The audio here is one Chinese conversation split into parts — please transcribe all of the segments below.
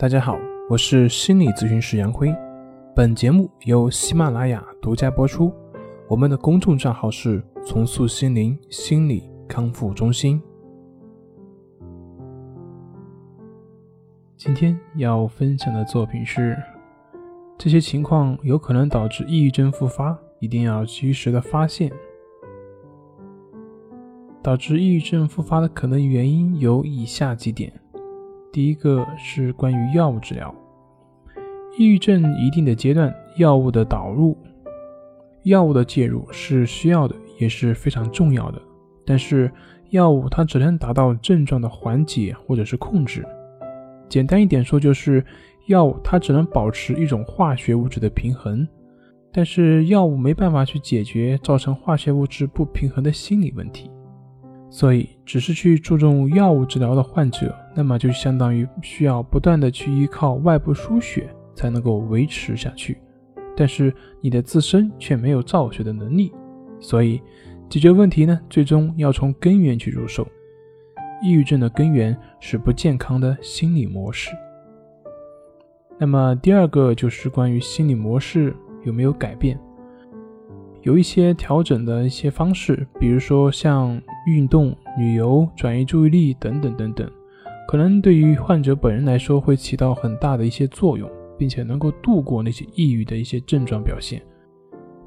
大家好，我是心理咨询师杨辉。本节目由喜马拉雅独家播出。我们的公众账号是“重塑心灵心理康复中心”。今天要分享的作品是：这些情况有可能导致抑郁症复发，一定要及时的发现。导致抑郁症复发的可能原因有以下几点。第一个是关于药物治疗，抑郁症一定的阶段，药物的导入、药物的介入是需要的，也是非常重要的。但是药物它只能达到症状的缓解或者是控制。简单一点说，就是药物它只能保持一种化学物质的平衡，但是药物没办法去解决造成化学物质不平衡的心理问题。所以，只是去注重药物治疗的患者，那么就相当于需要不断的去依靠外部输血才能够维持下去。但是你的自身却没有造血的能力，所以解决问题呢，最终要从根源去入手。抑郁症的根源是不健康的心理模式。那么第二个就是关于心理模式有没有改变。有一些调整的一些方式，比如说像运动、旅游、转移注意力等等等等，可能对于患者本人来说会起到很大的一些作用，并且能够度过那些抑郁的一些症状表现。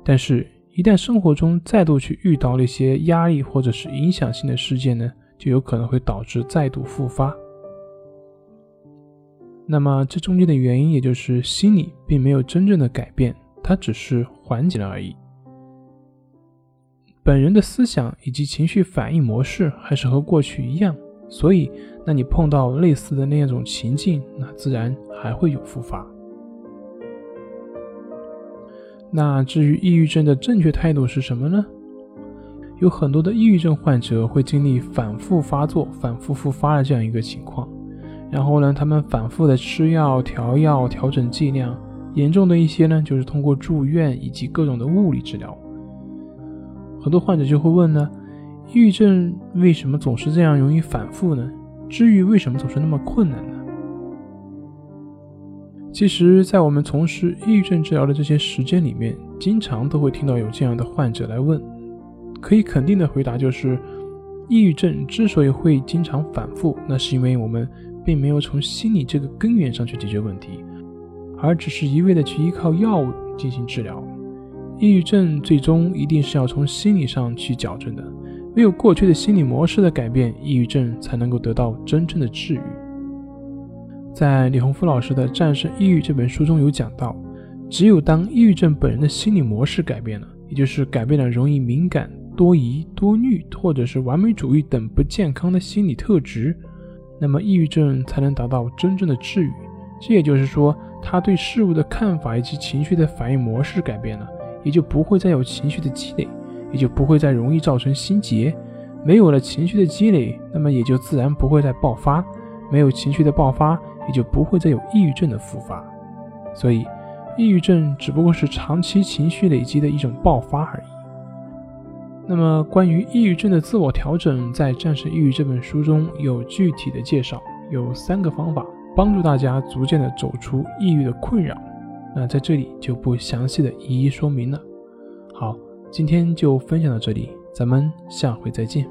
但是，一旦生活中再度去遇到那些压力或者是影响性的事件呢，就有可能会导致再度复发。那么，这中间的原因也就是心理并没有真正的改变，它只是缓解了而已。本人的思想以及情绪反应模式还是和过去一样，所以，那你碰到类似的那样种情境，那自然还会有复发。那至于抑郁症的正确态度是什么呢？有很多的抑郁症患者会经历反复发作、反复复发的这样一个情况，然后呢，他们反复的吃药、调药、调整剂量，严重的一些呢，就是通过住院以及各种的物理治疗。很多患者就会问呢，抑郁症为什么总是这样容易反复呢？治愈为什么总是那么困难呢？其实，在我们从事抑郁症治疗的这些时间里面，经常都会听到有这样的患者来问。可以肯定的回答就是，抑郁症之所以会经常反复，那是因为我们并没有从心理这个根源上去解决问题，而只是一味的去依靠药物进行治疗。抑郁症最终一定是要从心理上去矫正的，唯有过去的心理模式的改变，抑郁症才能够得到真正的治愈。在李洪福老师的《战胜抑郁》这本书中有讲到，只有当抑郁症本人的心理模式改变了，也就是改变了容易敏感、多疑、多虑，或者是完美主义等不健康的心理特质，那么抑郁症才能达到真正的治愈。这也就是说，他对事物的看法以及情绪的反应模式改变了。也就不会再有情绪的积累，也就不会再容易造成心结。没有了情绪的积累，那么也就自然不会再爆发。没有情绪的爆发，也就不会再有抑郁症的复发。所以，抑郁症只不过是长期情绪累积的一种爆发而已。那么，关于抑郁症的自我调整，在《战胜抑郁》这本书中有具体的介绍，有三个方法帮助大家逐渐的走出抑郁的困扰。那在这里就不详细的一一说明了。好，今天就分享到这里，咱们下回再见。